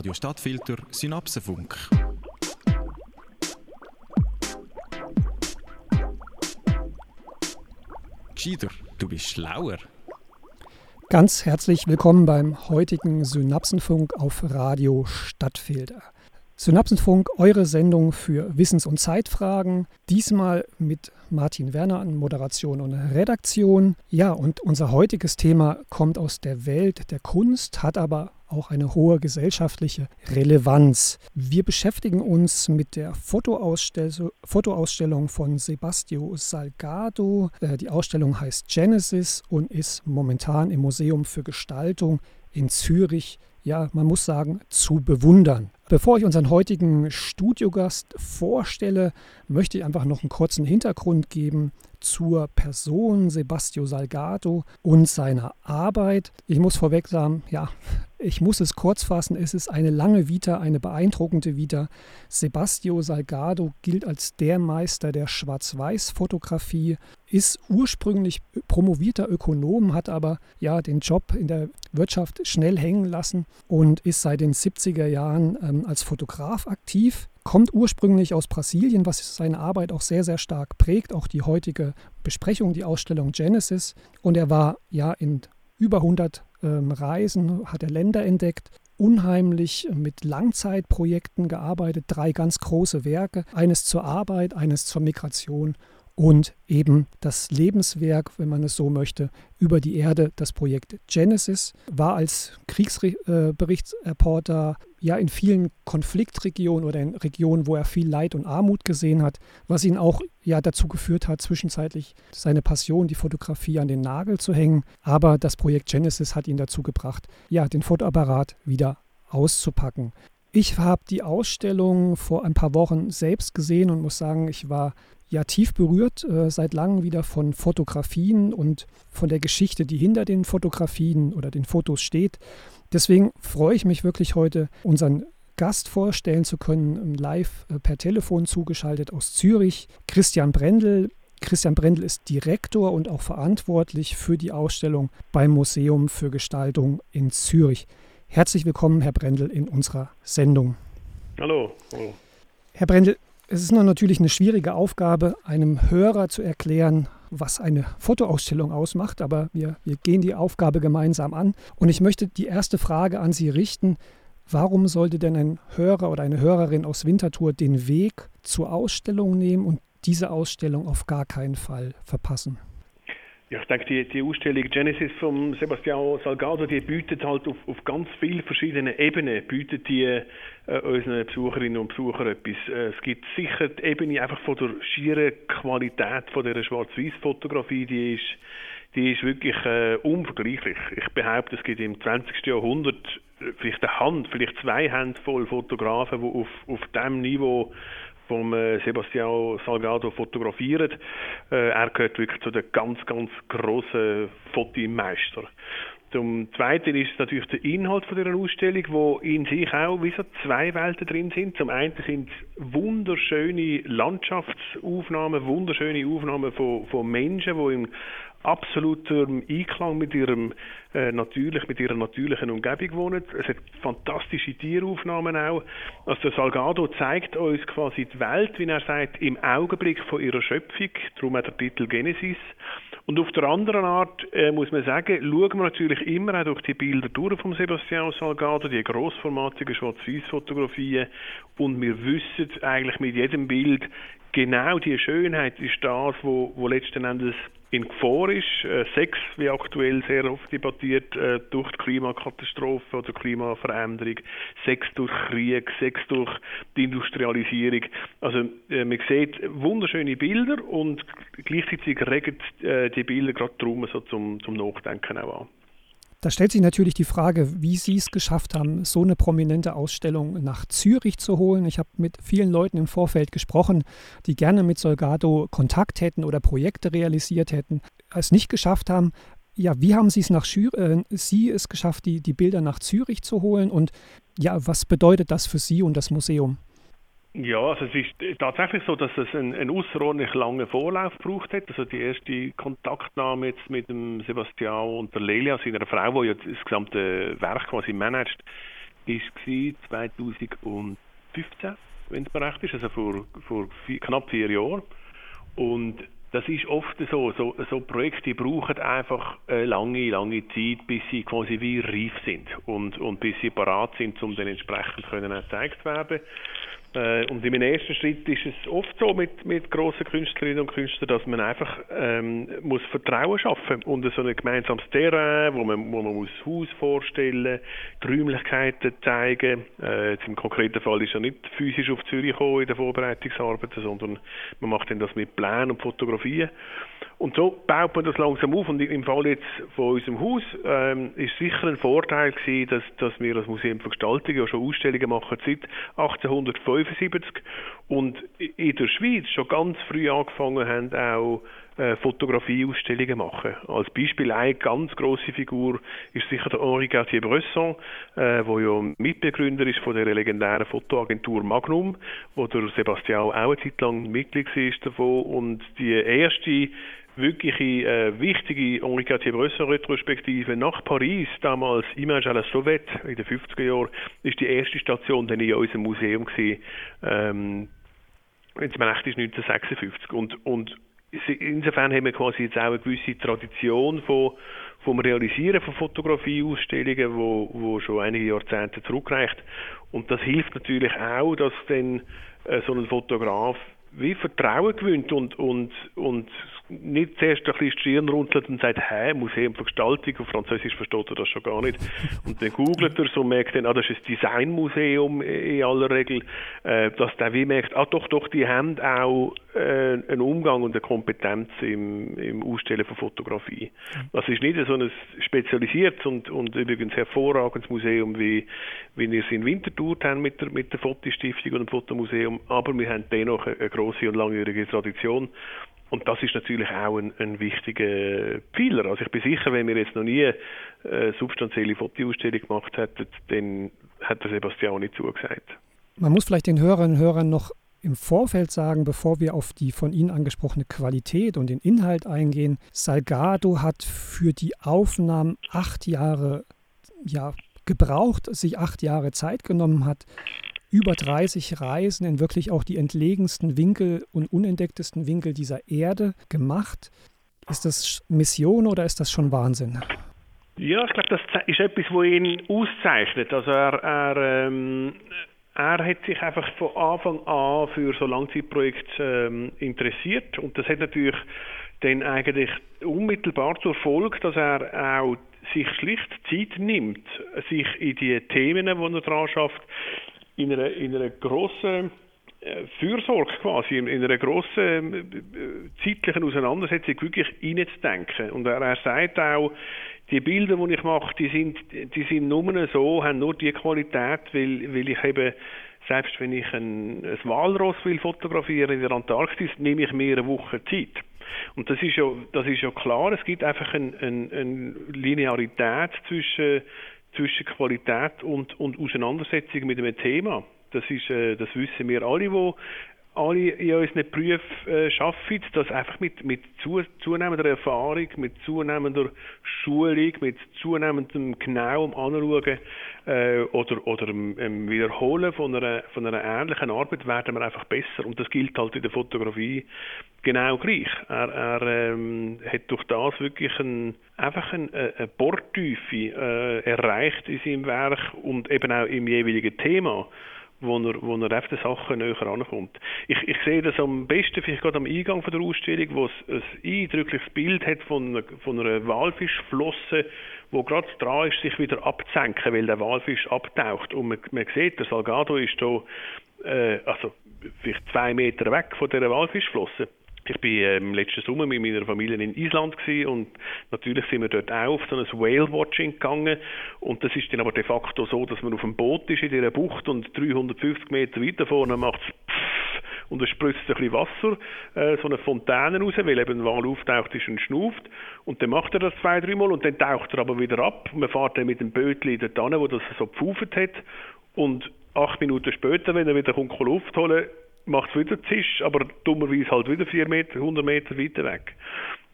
Radio Stadtfilter Synapsenfunk. Gescheiter, du bist schlauer. Ganz herzlich willkommen beim heutigen Synapsenfunk auf Radio Stadtfilter. Synapsenfunk, eure Sendung für Wissens- und Zeitfragen. Diesmal mit Martin Werner an Moderation und Redaktion. Ja, und unser heutiges Thema kommt aus der Welt der Kunst, hat aber auch eine hohe gesellschaftliche Relevanz. Wir beschäftigen uns mit der Fotoausstell Fotoausstellung von Sebastio Salgado. Äh, die Ausstellung heißt Genesis und ist momentan im Museum für Gestaltung in Zürich ja, man muss sagen, zu bewundern. Bevor ich unseren heutigen Studiogast vorstelle, möchte ich einfach noch einen kurzen Hintergrund geben zur Person Sebastio Salgado und seiner Arbeit. Ich muss vorweg sagen, ja, ich muss es kurz fassen, es ist eine lange Vita, eine beeindruckende Vita. Sebastio Salgado gilt als der Meister der Schwarz-Weiß-Fotografie, ist ursprünglich promovierter Ökonom, hat aber ja den Job in der Wirtschaft schnell hängen lassen und ist seit den 70er Jahren ähm, als Fotograf aktiv kommt ursprünglich aus Brasilien, was seine Arbeit auch sehr, sehr stark prägt, auch die heutige Besprechung, die Ausstellung Genesis. Und er war ja in über 100 ähm, Reisen, hat er Länder entdeckt, unheimlich mit Langzeitprojekten gearbeitet, drei ganz große Werke, eines zur Arbeit, eines zur Migration und eben das Lebenswerk, wenn man es so möchte, über die Erde, das Projekt Genesis, war als Kriegsberichtsreporter ja in vielen Konfliktregionen oder in Regionen, wo er viel Leid und Armut gesehen hat, was ihn auch ja dazu geführt hat, zwischenzeitlich seine Passion, die Fotografie an den Nagel zu hängen. Aber das Projekt Genesis hat ihn dazu gebracht, ja, den Fotoapparat wieder auszupacken. Ich habe die Ausstellung vor ein paar Wochen selbst gesehen und muss sagen, ich war ja tief berührt äh, seit langem wieder von Fotografien und von der Geschichte, die hinter den Fotografien oder den Fotos steht. Deswegen freue ich mich wirklich heute, unseren Gast vorstellen zu können, live äh, per Telefon zugeschaltet aus Zürich, Christian Brendel. Christian Brendel ist Direktor und auch verantwortlich für die Ausstellung beim Museum für Gestaltung in Zürich. Herzlich willkommen, Herr Brendel, in unserer Sendung. Hallo. Hallo. Herr Brendel, es ist natürlich eine schwierige Aufgabe, einem Hörer zu erklären, was eine Fotoausstellung ausmacht, aber wir, wir gehen die Aufgabe gemeinsam an. Und ich möchte die erste Frage an Sie richten. Warum sollte denn ein Hörer oder eine Hörerin aus Winterthur den Weg zur Ausstellung nehmen und diese Ausstellung auf gar keinen Fall verpassen? Ja, ich denke, die, die Ausstellung Genesis von Sebastião Salgado, die bietet halt auf, auf ganz vielen verschiedenen Ebenen, bietet die unseren Besucherinnen und Besuchern etwas. Äh, es gibt sicher die Ebene einfach von der schieren Qualität von der Schwarz-Weiß-Fotografie, die ist, die ist wirklich äh, unvergleichlich. Ich behaupte, es gibt im 20. Jahrhundert vielleicht eine Hand, vielleicht zwei Handvoll Fotografen, die auf, auf diesem Niveau vom äh, Sebastião Salgado fotografiert. Äh, er gehört wirklich zu den ganz, ganz grossen Fotomeistern. Zum Zweiten ist natürlich der Inhalt von dieser Ausstellung, wo in sich auch wie so zwei Welten drin sind. Zum einen sind wunderschöne Landschaftsaufnahmen, wunderschöne Aufnahmen von, von Menschen, die im absolutem Einklang mit ihrem äh, natürlich mit ihrer natürlichen Umgebung wohnen. Es hat fantastische Tieraufnahmen auch. Also der Salgado zeigt uns quasi die Welt, wie er sagt, im Augenblick von ihrer Schöpfung. Darum hat der Titel Genesis. Und auf der anderen Art äh, muss man sagen, schauen wir natürlich immer auch durch die Bilder durch von Sebastian Salgado, die grossformatigen Schwarz-Weiß-Fotografien und wir wissen eigentlich mit jedem Bild, genau die Schönheit ist das, wo, wo letzten Endes in Gefahr ist. Äh, Sex, wie aktuell sehr oft debattiert, äh, durch die Klimakatastrophe oder Klimaveränderung, Sex durch Krieg, Sex durch die Industrialisierung. Also äh, man sieht wunderschöne Bilder und gleichzeitig regen die Bilder gerade darum so zum, zum Nachdenken auch an. Da stellt sich natürlich die Frage, wie Sie es geschafft haben, so eine prominente Ausstellung nach Zürich zu holen. Ich habe mit vielen Leuten im Vorfeld gesprochen, die gerne mit Solgado Kontakt hätten oder Projekte realisiert hätten, es nicht geschafft haben. Ja, wie haben Sie es nach Schür äh, Sie es geschafft, die, die Bilder nach Zürich zu holen? Und ja, was bedeutet das für Sie und das Museum? Ja, also es ist tatsächlich so, dass es einen, einen außerordentlich langen Vorlauf gebraucht hat. Also die erste Kontaktnahme jetzt mit dem Sebastian und der Lelia, seiner Frau, die ja das gesamte Werk quasi managt, war 2015, wenn es mir ist, also vor, vor vier, knapp vier Jahren. Und das ist oft so, so, so Projekte brauchen einfach lange, lange Zeit, bis sie quasi wie reif sind und, und bis sie parat sind, um dann entsprechend können gezeigt werden. Äh, und im ersten Schritt ist es oft so mit, mit grossen Künstlerinnen und Künstlern, dass man einfach ähm, muss Vertrauen schaffen und so ein gemeinsames Terrain, wo man, wo man muss das Haus vorstellen, die Räumlichkeiten zeigen. Äh, jetzt Im konkreten Fall ist er nicht physisch auf Zürich gekommen in der Vorbereitungsarbeit, sondern man macht dann das mit Plänen und Fotografien. Und so baut man das langsam auf. Und im Fall jetzt von unserem Haus ähm, ist sicher ein Vorteil gewesen, dass, dass wir als Museum für Gestaltung ja schon Ausstellungen machen seit 1875 und in der Schweiz schon ganz früh angefangen haben, auch äh, Fotografieausstellungen machen. Als Beispiel eine ganz große Figur ist sicher der Henri Cartier-Bresson, äh, wo ja Mitbegründer ist von der legendären Fotoagentur Magnum, wo der Sebastian auch eine Zeit lang Mitglied war davon und die erste wirkliche äh, wichtige Henri Cartier-Bresson-Retrospektive nach Paris, damals Image à la Sauvette in den 50er Jahren, ist die erste Station dann in unserem Museum gewesen, ähm, wenn es mir recht ist, 1956. Und, und insofern haben wir quasi jetzt auch eine gewisse Tradition von, vom Realisieren von Fotografieausstellungen, wo, wo schon einige Jahrzehnte zurückreicht. Und das hilft natürlich auch, dass dann äh, so ein Fotograf wie Vertrauen gewinnt und, und, und nicht zuerst ein bisschen die Stirn runzelt und sagt, hä, Museum für Gestaltung, auf Französisch versteht er das schon gar nicht. Und dann googelt er so und merkt dann, ah, das ist ein Designmuseum in aller Regel, äh, dass der wie merkt, ah doch, doch, die haben auch äh, einen Umgang und eine Kompetenz im, im Ausstellen von Fotografie. Das ist nicht so ein spezialisiertes und, und übrigens hervorragendes Museum, wie, wie wir es in Winterthur haben mit der, mit der Fotostiftung und dem Fotomuseum, aber wir haben dennoch eine, eine grosse und langjährige Tradition und das ist natürlich auch ein, ein wichtiger Pfeiler. Also ich bin sicher, wenn wir jetzt noch nie eine substanzielle Fotoausstellung gemacht hätten, dann hat der Sebastian nicht zugesagt. Man muss vielleicht den Hörerinnen und Hörern noch im Vorfeld sagen, bevor wir auf die von Ihnen angesprochene Qualität und den Inhalt eingehen, Salgado hat für die Aufnahmen acht Jahre ja, gebraucht, sich acht Jahre Zeit genommen hat über 30 Reisen in wirklich auch die entlegensten Winkel und unentdecktesten Winkel dieser Erde gemacht. Ist das Mission oder ist das schon Wahnsinn? Ja, ich glaube, das ist etwas, was ihn auszeichnet. Also er, er, ähm, er hat sich einfach von Anfang an für so Langzeitprojekte ähm, interessiert und das hat natürlich dann eigentlich unmittelbar zur Folge, dass er auch sich schlicht Zeit nimmt, sich in die Themen, die er dran schafft, in einer, in einer grossen äh, Fürsorge quasi, in einer grossen äh, zeitlichen Auseinandersetzung wirklich reinzudenken. Und er, er sagt auch, die Bilder, die ich mache, die sind, die sind nur so, haben nur die Qualität, weil, weil ich eben, selbst wenn ich ein, ein Walross will fotografieren in der Antarktis, nehme ich mir eine Woche Zeit. Und das ist ja, das ist ja klar, es gibt einfach eine ein, ein Linearität zwischen zwischen Qualität und, und Auseinandersetzung mit einem Thema. Das, ist, äh, das wissen wir alle, die alle in unseren Berufen äh, arbeiten, dass einfach mit, mit zu, zunehmender Erfahrung, mit zunehmender Schulung, mit zunehmendem genauem Anschauen äh, oder, oder ähm, Wiederholen von einer, von einer ähnlichen Arbeit werden wir einfach besser. Und das gilt halt in der Fotografie genau gleich. Er, er ähm, hat durch das wirklich ein, einfach ein, eine Bordtiefe äh, erreicht in seinem Werk und eben auch im jeweiligen Thema wo er, wo er auf die Sachen näher ankommt. Ich, ich sehe das am besten vielleicht gerade am Eingang von der Ausstellung, wo es ein eindrückliches Bild hat von, von einer Walfischflosse, wo gerade dran ist, sich wieder abzusenken, weil der Walfisch abtaucht. Und man, man sieht, der Salgado ist da, äh, also vielleicht zwei Meter weg von der Walfischflosse. Ich bin ähm, letzten Sommer mit meiner Familie in Island gewesen und natürlich sind wir dort auch auf so ein Whale-Watching gegangen und das ist dann aber de facto so, dass man auf einem Boot ist in dieser Bucht und 350 Meter weiter vorne macht es und es spritzt ein bisschen Wasser, äh, so eine Fontäne raus, weil eben ein Wal auftaucht ist und schnauft. Und dann macht er das zwei, dreimal und dann taucht er aber wieder ab. Man fährt dann mit dem Bötli dort hin, wo das so gepfauft hat. Und acht Minuten später, wenn er wieder kommt, Luft holen macht es wieder Zisch, aber dummerweise halt wieder vier Meter, 100 Meter weiter weg.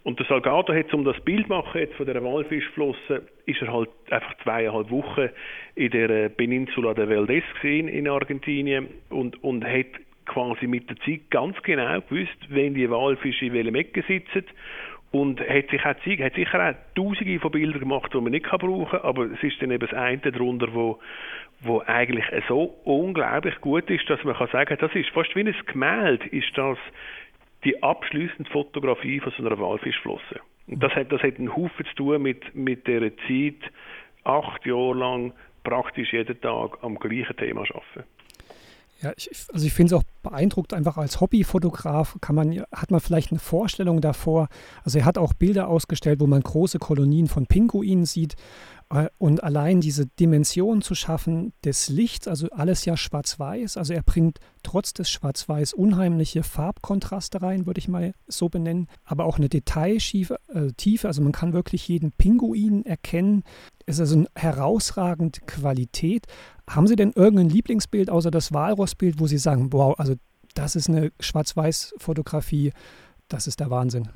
Und der Salgado hat, um das Bild machen jetzt von der Walfischflosse, ist er halt einfach zweieinhalb Wochen in der Peninsula de Valdez gesehen in Argentinien und, und hat quasi mit der Zeit ganz genau gewusst, wenn die Walfische in welchem Ecke sitzen und hat sich auch gezeigt, hat sicher auch tausende von Bildern gemacht, die man nicht brauchen kann, aber es ist dann eben das eine darunter, wo, wo eigentlich so unglaublich gut ist, dass man kann sagen, das ist fast wie ein Gemälde, ist das die abschließende Fotografie von so einer Walfischflosse. Und das hat, das hat einen Haufen zu tun mit, mit dieser Zeit, acht Jahre lang praktisch jeden Tag am gleichen Thema arbeiten. Ja, ich, also ich finde es auch beeindruckt, einfach als Hobbyfotograf kann man, hat man vielleicht eine Vorstellung davor. Also er hat auch Bilder ausgestellt, wo man große Kolonien von Pinguinen sieht und allein diese Dimension zu schaffen des Lichts, also alles ja schwarz-weiß, also er bringt trotz des schwarz-weiß unheimliche Farbkontraste rein, würde ich mal so benennen, aber auch eine Detailtiefe, äh, also man kann wirklich jeden Pinguin erkennen. Es ist also eine herausragende Qualität. Haben Sie denn irgendein Lieblingsbild außer das Walrossbild, wo Sie sagen, wow, also das ist eine Schwarz-Weiß-Fotografie, das ist der Wahnsinn?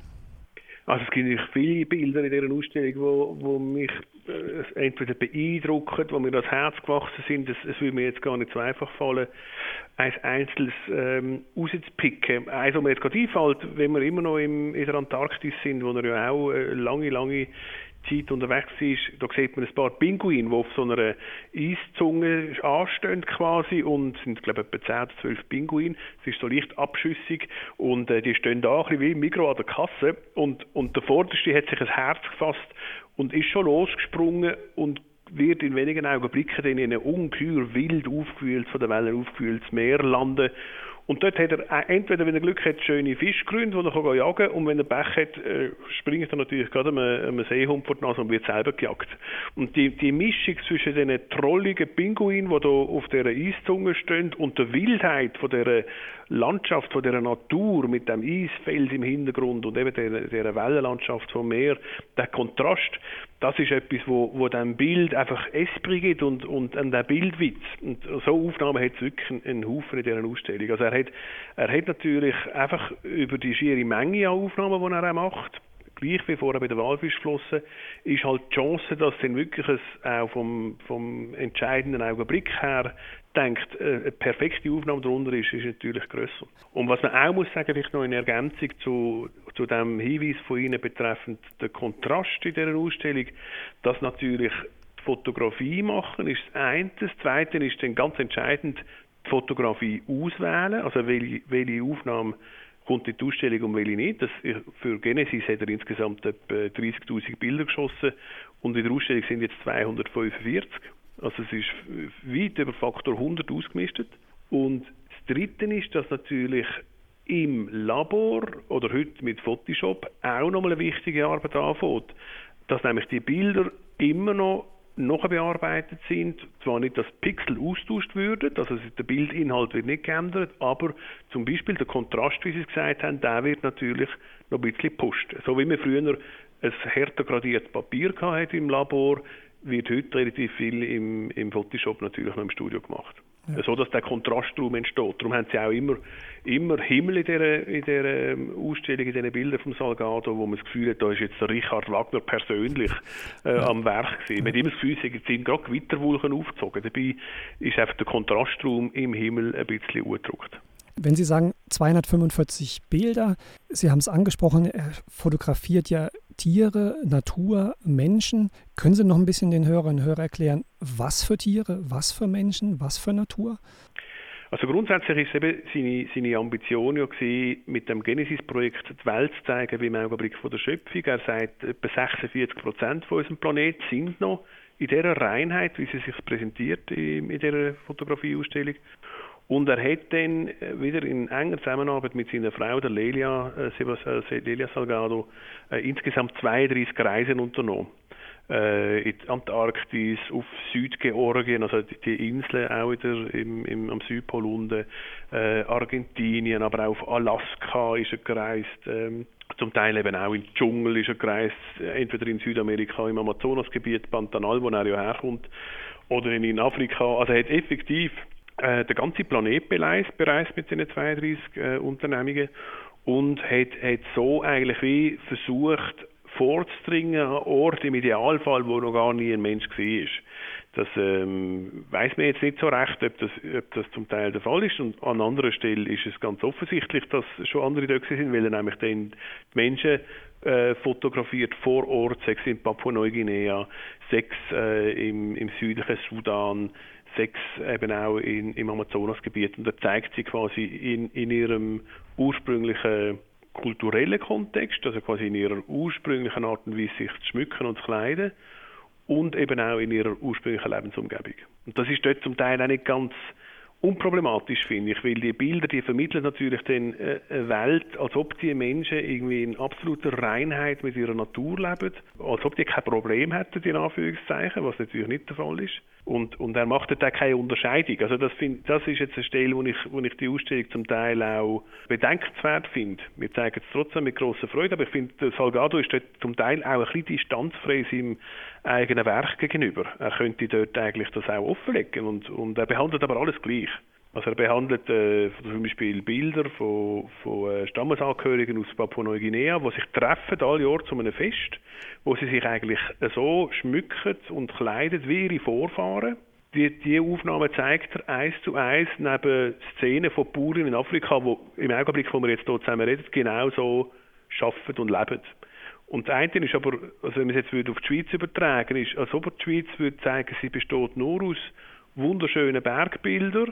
Also es gibt viele Bilder in dieser Ausstellung, wo, wo mich äh, entweder beeindrucken, wo mir das Herz gewachsen sind. Es, würde mir jetzt gar nicht so einfach fallen, ein einzelnes ähm, rauszupicken. Eins, was mir jetzt gerade einfällt, wenn wir immer noch im, in der Antarktis sind, wo wir ja auch äh, lange, lange Zeit unterwegs ist, da sieht man ein paar Pinguine, die auf so einer Eiszunge anstehen quasi und sind, glaube ich, etwa 10 oder 12 Pinguine. Es ist so leicht abschüssig und äh, die stehen da ein bisschen wie im Mikro an der Kasse und, und der Vorderste hat sich ein Herz gefasst und ist schon losgesprungen und wird in wenigen Augenblicken in einem ungeheuer wild aufgewühlt, von den Wellen aufgewühltes Meer landen und dort hat er entweder, wenn er Glück hat, schöne Fischgründe, die er kann jagen kann, und wenn er Pech hat, äh, springt er natürlich gerade einem, Seehund vor die Nase und wird selber gejagt. Und die, die Mischung zwischen diesen trolligen Pinguinen, die da auf dieser Eiszunge stehen, und der Wildheit von dieser Landschaft, von dieser Natur mit dem Eisfeld im Hintergrund und eben dieser Wellenlandschaft vom Meer, der Kontrast, das ist etwas, wo, wo dem Bild einfach Esprit gibt und, und an der Bildwitz. Und so Aufnahmen hat es wirklich einen, einen Haufen in dieser Ausstellung. Also er hat, er hat natürlich einfach über die schiere Menge an Aufnahmen, die er auch macht, gleich wie vorher bei der Walfischflosse, ist halt die Chance, dass dann wirklich es auch vom, vom entscheidenden Augenblick her denkt, äh, eine perfekte Aufnahme darunter ist, ist natürlich grösser. Und was man auch muss sagen, vielleicht noch in Ergänzung zu, zu dem Hinweis von Ihnen betreffend den Kontrast in dieser Ausstellung, dass natürlich die Fotografie machen ist das eine. Das zweite ist dann ganz entscheidend die Fotografie auswählen, also welche, welche Aufnahme kommt in die Ausstellung und welche nicht. Das, für Genesis hat er insgesamt etwa 30'000 Bilder geschossen und in der Ausstellung sind jetzt 245. Also es ist weit über Faktor 100 ausgemistet. Und das Dritte ist, dass natürlich im Labor oder heute mit Photoshop auch nochmal eine wichtige Arbeit anfängt, dass nämlich die Bilder immer noch noch bearbeitet sind, zwar nicht, dass Pixel austauscht würden, also der Bildinhalt wird nicht geändert, aber zum Beispiel der Kontrast, wie Sie es gesagt haben, der wird natürlich noch ein bisschen gepusht. So wie wir früher ein härter gradiertes Papier hatte im Labor, wird heute relativ viel im, im Photoshop natürlich noch im Studio gemacht. Ja. So dass der Kontrastraum entsteht. Darum haben sie auch immer, immer Himmel in dieser, in dieser ähm, Ausstellung, in diesen Bildern vom Salgado, wo man das Gefühl hat, da ist jetzt der Richard Wagner persönlich äh, ja. am Werk gewesen. Man hat immer das Gefühl, es sind gerade Gewitterwolken aufgezogen. Dabei ist einfach der Kontrastraum im Himmel ein bisschen angedruckt. Wenn Sie sagen 245 Bilder, Sie haben es angesprochen, er fotografiert ja Tiere, Natur, Menschen. Können Sie noch ein bisschen den Hörerinnen und Hörern erklären, was für Tiere, was für Menschen, was für Natur? Also grundsätzlich ist eben seine, seine Ambition ja gewesen, mit dem Genesis-Projekt die Welt zu zeigen, wie im Augenblick von der Schöpfung. Er sagt, etwa 46 Prozent von unserem Planeten sind noch in dieser Reinheit, wie sie sich präsentiert in, dieser Fotografieausstellung. Und er hat dann wieder in enger Zusammenarbeit mit seiner Frau, der Lelia, äh, äh Lelia Salgado, äh, insgesamt 32 Reisen unternommen. Äh, in die Antarktis, auf Südgeorgien, also die, die Inseln auch wieder im, im, am Südpol unten, äh, Argentinien, aber auch auf Alaska ist er gereist. Ähm, zum Teil eben auch im Dschungel ist er gereist, entweder in Südamerika, im Amazonasgebiet, Pantanal, wo er ja herkommt, oder in Afrika. Also er hat effektiv äh, der ganze Planet bereist, bereist mit seinen 32 äh, Unternehmungen. und hat, hat so eigentlich wie versucht vorzudringen an Orte im Idealfall, wo noch gar nie ein Mensch war. Das ähm, weiß man jetzt nicht so recht, ob das, ob das zum Teil der Fall ist. Und an anderer Stelle ist es ganz offensichtlich, dass schon andere da sind, weil er nämlich dann die Menschen äh, fotografiert vor Ort, sechs in Papua-Neuguinea, sechs äh, im, im südlichen Sudan, sechs eben auch in, im Amazonasgebiet. Und da zeigt sie quasi in, in ihrem ursprünglichen kulturellen Kontext, also quasi in ihrer ursprünglichen Art und Weise sich zu schmücken und zu kleiden und eben auch in ihrer ursprünglichen Lebensumgebung. Und das ist dort zum Teil auch nicht ganz unproblematisch, finde ich, weil die Bilder, die vermitteln natürlich dann äh, eine Welt, als ob die Menschen irgendwie in absoluter Reinheit mit ihrer Natur leben, als ob die kein Problem hätten, in Anführungszeichen, was natürlich nicht der Fall ist. Und, und er macht dort keine Unterscheidung. Also das, find, das ist jetzt eine Stelle, wo ich, wo ich die Ausstellung zum Teil auch bedenkenswert finde. Wir zeigen es trotzdem mit großer Freude, aber ich finde, Salgado ist dort zum Teil auch ein bisschen distanzfrei seinem eigenen Werk gegenüber. Er könnte dort eigentlich das auch offenlegen und, und er behandelt aber alles gleich. Also er behandelt äh, zum Beispiel Bilder von, von äh, Stammesangehörigen aus Papua-Neuguinea, die sich treffen alle Jahre zu einem Fest, wo sie sich eigentlich so schmücken und kleiden wie ihre Vorfahren. Die, die Aufnahme zeigt er eins zu eins neben Szenen von Bauern in Afrika, wo im Augenblick, wo wir jetzt hier zusammen reden, genau so arbeiten und leben. Und das eine ist aber, also wenn man es jetzt auf die Schweiz übertragen ist, als ob die Schweiz würde sagen, sie besteht nur aus wunderschönen Bergbildern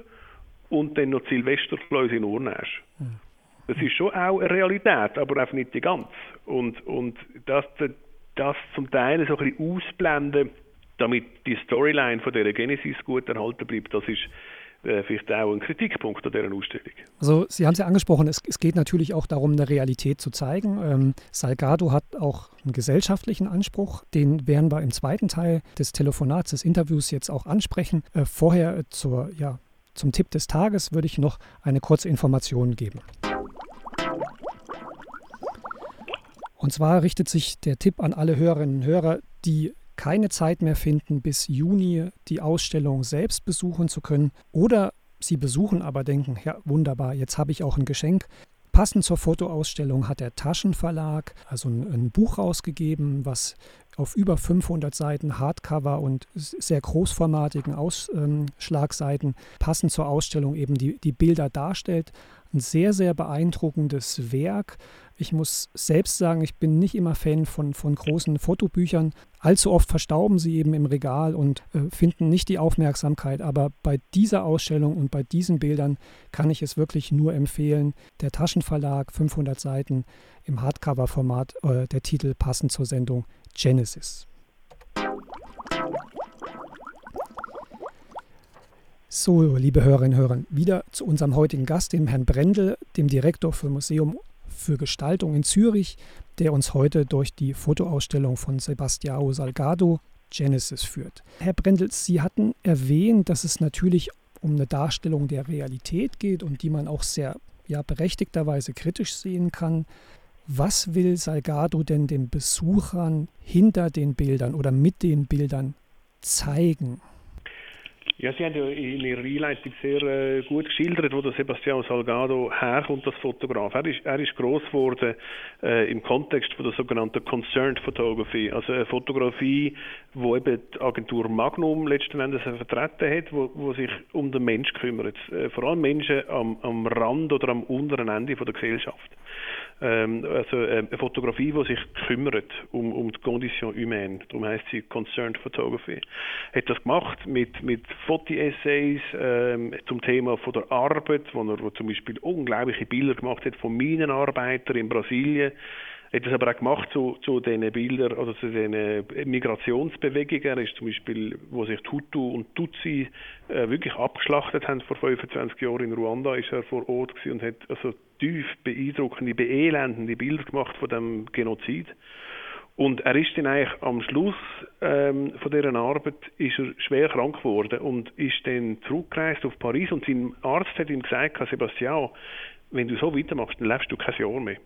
und dann noch Silvesterkläuse in Urnäsch. Das ist schon auch eine Realität, aber einfach nicht die ganze. Und, und das, das zum Teil so ein bisschen ausblenden, damit die Storyline von der Genesis gut erhalten bleibt, das ist vielleicht auch ein Kritikpunkt an dieser Ausstellung. Also Sie haben es ja angesprochen, es, es, geht natürlich auch darum, eine Realität zu zeigen. Ähm, Salgado hat auch einen gesellschaftlichen Anspruch, den werden wir im zweiten Teil des Telefonats, des Interviews jetzt auch ansprechen. Äh, vorher zur, ja, zum Tipp des Tages würde ich noch eine kurze Information geben. Und zwar richtet sich der Tipp an alle Hörerinnen und Hörer, die keine Zeit mehr finden, bis Juni die Ausstellung selbst besuchen zu können oder sie besuchen, aber denken, ja wunderbar, jetzt habe ich auch ein Geschenk. Passend zur Fotoausstellung hat der Taschenverlag also ein, ein Buch rausgegeben, was auf über 500 Seiten Hardcover und sehr großformatigen Ausschlagseiten passend zur Ausstellung eben die, die Bilder darstellt. Ein sehr, sehr beeindruckendes Werk. Ich muss selbst sagen, ich bin nicht immer Fan von, von großen Fotobüchern. Allzu oft verstauben sie eben im Regal und äh, finden nicht die Aufmerksamkeit. Aber bei dieser Ausstellung und bei diesen Bildern kann ich es wirklich nur empfehlen. Der Taschenverlag, 500 Seiten im Hardcover-Format, äh, der Titel passend zur Sendung Genesis. So, liebe Hörerinnen und Hörer, wieder zu unserem heutigen Gast, dem Herrn Brendel, dem Direktor für Museum für Gestaltung in Zürich, der uns heute durch die Fotoausstellung von Sebastião Salgado Genesis führt. Herr Brendel, Sie hatten erwähnt, dass es natürlich um eine Darstellung der Realität geht und die man auch sehr ja, berechtigterweise kritisch sehen kann. Was will Salgado denn den Besuchern hinter den Bildern oder mit den Bildern zeigen? Ja, Sie haben ja in Ihrer Einleitung sehr äh, gut geschildert, wo der Sebastião Salgado herkommt als Fotograf. Er ist, er ist groß geworden äh, im Kontext von der sogenannten Concerned Photography, also eine Fotografie, wo eben die Agentur Magnum letzten Endes vertreten hat, wo, wo sich um den Mensch kümmert, äh, vor allem Menschen am, am Rand oder am unteren Ende von der Gesellschaft ähm, also äh, eine Fotografie, die sich kümmert um, um die Condition humaine. Darum heißt sie Concerned Photography. Hat das gemacht mit, mit Foto-Essays ähm, zum Thema von der Arbeit, wo er wo zum Beispiel unglaubliche Bilder gemacht hat von Minenarbeitern in Brasilien hat das aber auch gemacht zu, zu diesen Bildern oder zu diesen Migrationsbewegungen. Er ist zum Beispiel, wo sich Hutu und Tutsi äh, wirklich abgeschlachtet haben vor 25 Jahren in Ruanda, ist er vor Ort und hat also tief beeindruckende, beelendende Bilder gemacht von dem Genozid. Und er ist dann eigentlich am Schluss ähm, von dieser Arbeit ist er schwer krank geworden und ist dann zurückgereist auf Paris und sein Arzt hat ihm gesagt, Sebastian, wenn du so weitermachst, dann lebst du kein Jahr mehr.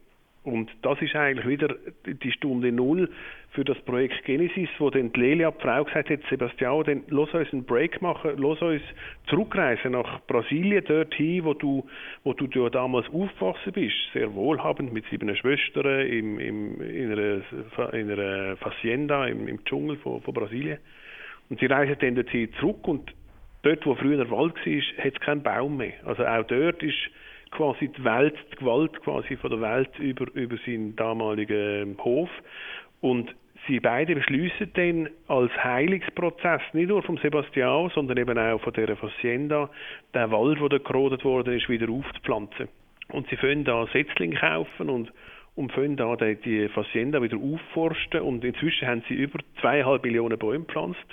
Und das ist eigentlich wieder die Stunde Null für das Projekt Genesis, wo dann die Lelia, die Frau, gesagt hat, Sebastian, dann lass uns einen Break machen, lass uns zurückreisen nach Brasilien, dorthin, wo du, wo du ja damals aufgewachsen bist, sehr wohlhabend mit sieben Schwestern im, im, in, einer, in einer Facienda im, im Dschungel von, von Brasilien. Und sie reisen dann dorthin zurück und dort, wo früher Wald war, hat es keinen Baum mehr. Also auch dort ist quasi die Welt, die Gewalt quasi von der Welt über, über seinen damaligen Hof. Und sie beide beschließen dann als Heilungsprozess, nicht nur vom Sebastian, sondern eben auch von der Facienda, den Wald, der gerodet worden ist, wieder aufzupflanzen. Und sie können da Setzlinge kaufen und und fangen da die, Facienda wieder aufforsten und inzwischen haben sie über zweieinhalb Millionen Bäume gepflanzt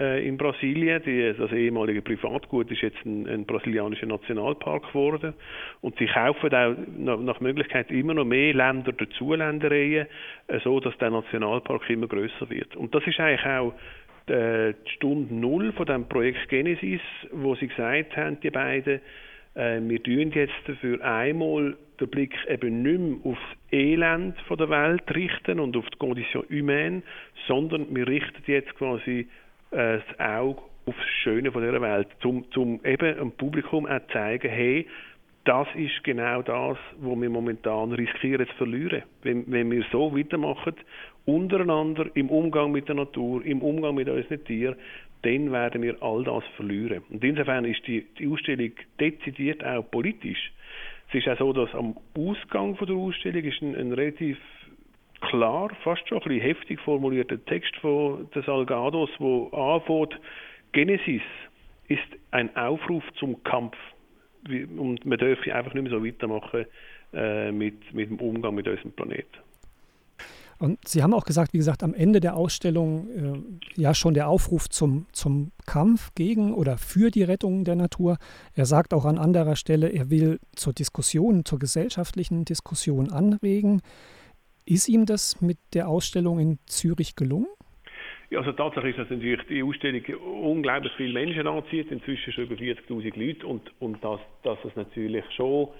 in Brasilien. Die, das ehemalige Privatgut ist jetzt ein, ein brasilianischer Nationalpark geworden. Und sie kaufen auch nach, Möglichkeit immer noch mehr Länder dazu, Ländereien, äh, so dass der Nationalpark immer größer wird. Und das ist eigentlich auch äh, die Stunde Null von dem Projekt Genesis, wo sie gesagt haben, die beiden, äh, wir tun jetzt für einmal den Blick eben nicht mehr auf das Elend von der Welt richten und auf die Condition humaine, sondern wir richten jetzt quasi äh, das Auge auf das Schöne von dieser Welt, um zum eben dem Publikum auch zeigen, hey, das ist genau das, was wir momentan riskieren zu verlieren. Wenn, wenn wir so weitermachen, untereinander, im Umgang mit der Natur, im Umgang mit unseren Tieren, dann werden wir all das verlieren. Und insofern ist die, die Ausstellung dezidiert auch politisch. Es ist auch so, dass am Ausgang von der Ausstellung ist ein, ein relativ klar, fast schon ein bisschen heftig formulierter Text von des Salgados, wo anfängt, Genesis ist ein Aufruf zum Kampf. Und man dürfe einfach nicht mehr so weitermachen äh, mit, mit dem Umgang mit unserem Planeten. Und Sie haben auch gesagt, wie gesagt, am Ende der Ausstellung äh, ja schon der Aufruf zum, zum Kampf gegen oder für die Rettung der Natur. Er sagt auch an anderer Stelle, er will zur Diskussion, zur gesellschaftlichen Diskussion anregen. Ist ihm das mit der Ausstellung in Zürich gelungen? Ja, also Tatsache ist, dass natürlich die Ausstellung unglaublich viele Menschen anzieht, inzwischen schon über 40'000 Leute. Und, und dass, dass es natürlich schon,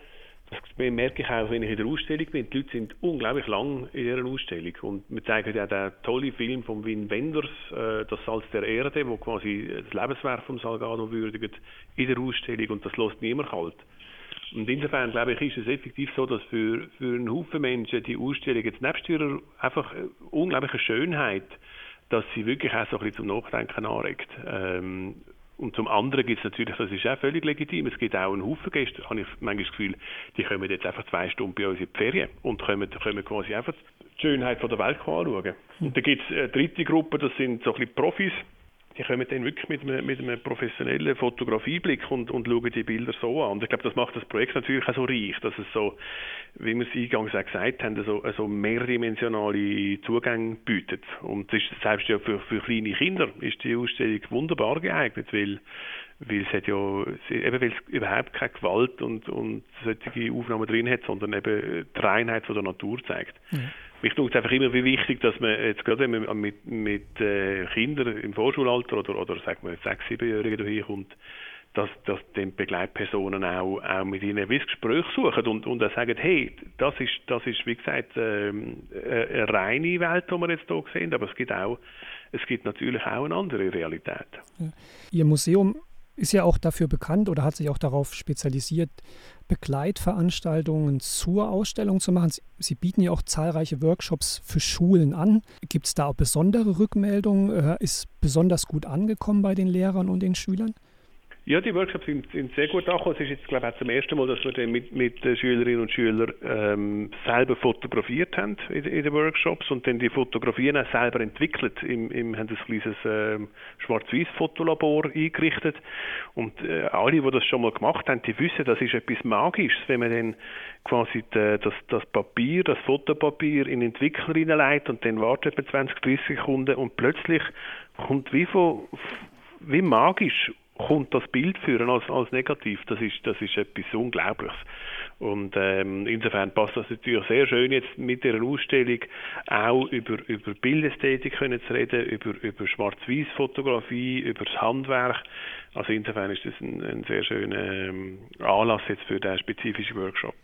das merke ich auch, wenn ich in der Ausstellung bin, die Leute sind unglaublich lang in ihrer Ausstellung. Und wir zeigen ja den tollen Film von Wim Wenders, äh, «Das Salz der Erde», wo quasi das Lebenswerk von Salgado würdigt in der Ausstellung. Und das lässt niemand kalt. Und insofern, glaube ich, ist es effektiv so, dass für, für einen Haufen Menschen die Ausstellung jetzt nebst ihrer einfach unglaubliche Schönheit, dass sie wirklich auch so ein bisschen zum Nachdenken anregt. Ähm, und zum anderen gibt es natürlich, das ist auch völlig legitim, es gibt auch einen Haufen Gäste, habe ich manchmal das Gefühl, die kommen jetzt einfach zwei Stunden bei uns in die Ferien und können, können quasi einfach die Schönheit von der Welt anschauen. Und dann gibt es eine dritte Gruppe, das sind so ein bisschen Profis, die kommen dann wirklich mit einem, mit einem professionellen Fotografieblick und, und schauen die Bilder so an. Und ich glaube, das macht das Projekt natürlich auch so reich, dass es so, wie wir es eingangs auch gesagt haben, so, so mehrdimensionale Zugänge bietet. Und das ist, selbst ja für, für kleine Kinder ist die Ausstellung wunderbar geeignet, weil weil es hat ja eben weil es überhaupt keine Gewalt und, und solche Aufnahmen drin hat, sondern eben die Reinheit von der Natur zeigt. Mhm. Mich tut es einfach immer wie wichtig, dass man jetzt gerade wenn man mit, mit äh, Kindern im Vorschulalter oder, oder sagen wir sechs, siebenjährigen dahin kommt, dass, dass die Begleitpersonen auch, auch mit ihnen ein Gespräch suchen und, und auch sagen, hey, das ist, das ist wie gesagt ähm, eine reine Welt, die wir jetzt hier sehen, aber es gibt auch es gibt natürlich auch eine andere Realität. Ihr Museum ist ja auch dafür bekannt oder hat sich auch darauf spezialisiert, Begleitveranstaltungen zur Ausstellung zu machen. Sie bieten ja auch zahlreiche Workshops für Schulen an. Gibt es da auch besondere Rückmeldungen? Äh, ist besonders gut angekommen bei den Lehrern und den Schülern? Ja, die Workshops sind, sind sehr gut angekommen. Es ist jetzt, glaube ich, auch zum ersten Mal, dass wir dann mit, mit den Schülerinnen und Schülern ähm, selber fotografiert haben in, in, den Workshops und dann die Fotografien auch selber entwickelt. Im, im, haben ein kleines ähm, Schwarz-Weiß-Fotolabor eingerichtet und äh, alle, die das schon mal gemacht haben, die wissen, das ist etwas Magisches, wenn man dann quasi die, das, das Papier, das Fotopapier in den Entwickler hineinlegt und dann wartet man 20, 30 Sekunden und plötzlich kommt wie von wie magisch kommt das Bild führen als, als negativ. Das ist, das ist etwas Unglaubliches. Und ähm, insofern passt das natürlich sehr schön jetzt mit der Ausstellung auch über, über Bildästhetik können zu reden, über, über Schwarz-Weiß-Fotografie, über das Handwerk. Also insofern ist das ein, ein sehr schöner ähm, Anlass jetzt für diesen spezifischen Workshop.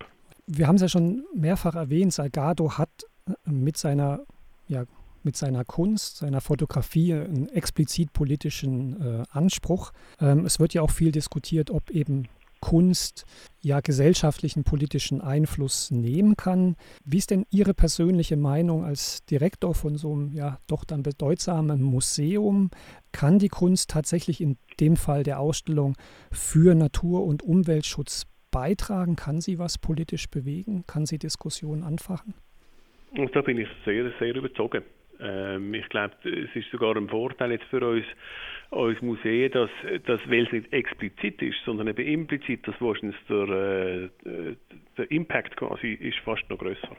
wir haben es ja schon mehrfach erwähnt, Salgado hat äh, mit seiner, ja, mit seiner Kunst, seiner Fotografie einen explizit politischen äh, Anspruch. Ähm, es wird ja auch viel diskutiert, ob eben Kunst ja gesellschaftlichen politischen Einfluss nehmen kann. Wie ist denn Ihre persönliche Meinung als Direktor von so einem ja doch dann bedeutsamen Museum? Kann die Kunst tatsächlich in dem Fall der Ausstellung für Natur- und Umweltschutz beitragen? Kann sie was politisch bewegen? Kann sie Diskussionen anfachen? Und da bin ich sehr, sehr überzogen. Ähm, ich glaube, es ist sogar ein Vorteil jetzt für uns, uns Museen, dass, dass weil es nicht explizit ist, sondern eben implizit, dass wahrscheinlich der, äh, der Impact quasi ist fast noch größer.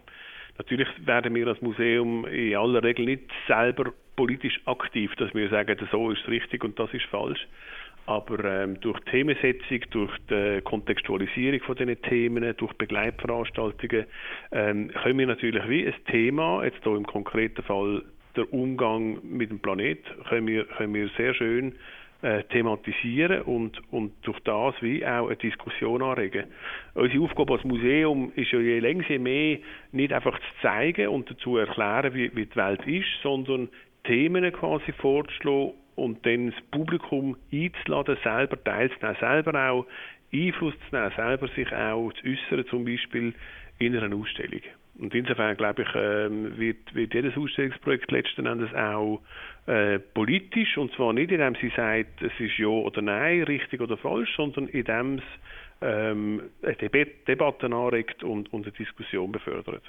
Natürlich werden wir als Museum in aller Regel nicht selber politisch aktiv, dass wir sagen, so ist richtig und das ist falsch. Aber ähm, durch Themensetzung, durch die Kontextualisierung von diesen Themen, durch Begleitveranstaltungen ähm, können wir natürlich wie ein Thema, jetzt hier im konkreten Fall der Umgang mit dem Planet, können wir, können wir sehr schön äh, thematisieren und, und durch das wie auch eine Diskussion anregen. Unsere Aufgabe als Museum ist ja je länger je mehr nicht einfach zu zeigen und dazu erklären, wie, wie die Welt ist, sondern Themen quasi vorzuschlagen und dann das Publikum einzuladen, selber teilzunehmen, selber auch Einfluss zu nehmen, selber sich auch zu äußern, zum Beispiel in einer Ausstellung. Und insofern glaube ich, ähm, wird, wird jedes Ausstellungsprojekt letzten Endes auch äh, politisch und zwar nicht, indem sie sagt, es ist ja oder nein, richtig oder falsch, sondern indem es ähm, eine Debatte anregt und, und eine Diskussion befördert.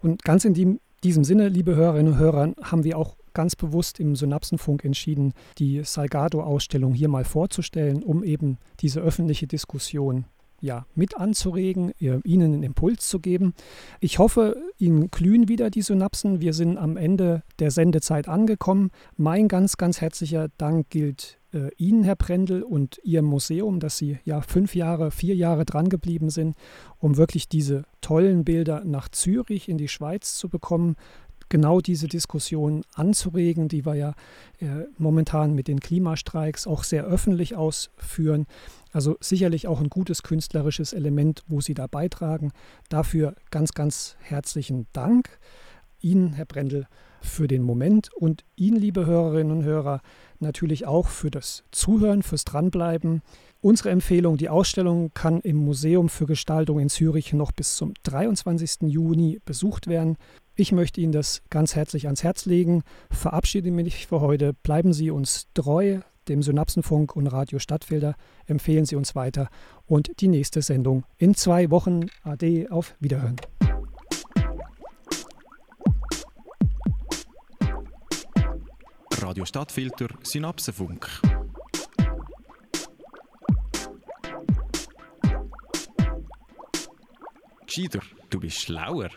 Und ganz in die, diesem Sinne, liebe Hörerinnen und Hörer, haben wir auch ganz bewusst im Synapsenfunk entschieden, die Salgado-Ausstellung hier mal vorzustellen, um eben diese öffentliche Diskussion ja, mit anzuregen, Ihnen einen Impuls zu geben. Ich hoffe, Ihnen glühen wieder die Synapsen. Wir sind am Ende der Sendezeit angekommen. Mein ganz, ganz herzlicher Dank gilt äh, Ihnen, Herr Brendel, und Ihrem Museum, dass Sie ja fünf Jahre, vier Jahre dran geblieben sind, um wirklich diese tollen Bilder nach Zürich in die Schweiz zu bekommen genau diese Diskussion anzuregen, die wir ja äh, momentan mit den Klimastreiks auch sehr öffentlich ausführen. Also sicherlich auch ein gutes künstlerisches Element, wo Sie da beitragen. Dafür ganz, ganz herzlichen Dank. Ihnen, Herr Brendel, für den Moment und Ihnen, liebe Hörerinnen und Hörer, natürlich auch für das Zuhören, fürs Dranbleiben. Unsere Empfehlung, die Ausstellung kann im Museum für Gestaltung in Zürich noch bis zum 23. Juni besucht werden. Ich möchte Ihnen das ganz herzlich ans Herz legen. Verabschiede mich für heute. Bleiben Sie uns treu, dem Synapsenfunk und Radio Stadtfelder. Empfehlen Sie uns weiter. Und die nächste Sendung in zwei Wochen. Ade, auf Wiederhören. Radio Stadtfilter Synapsenfunk. Gescheiter, du bist schlauer.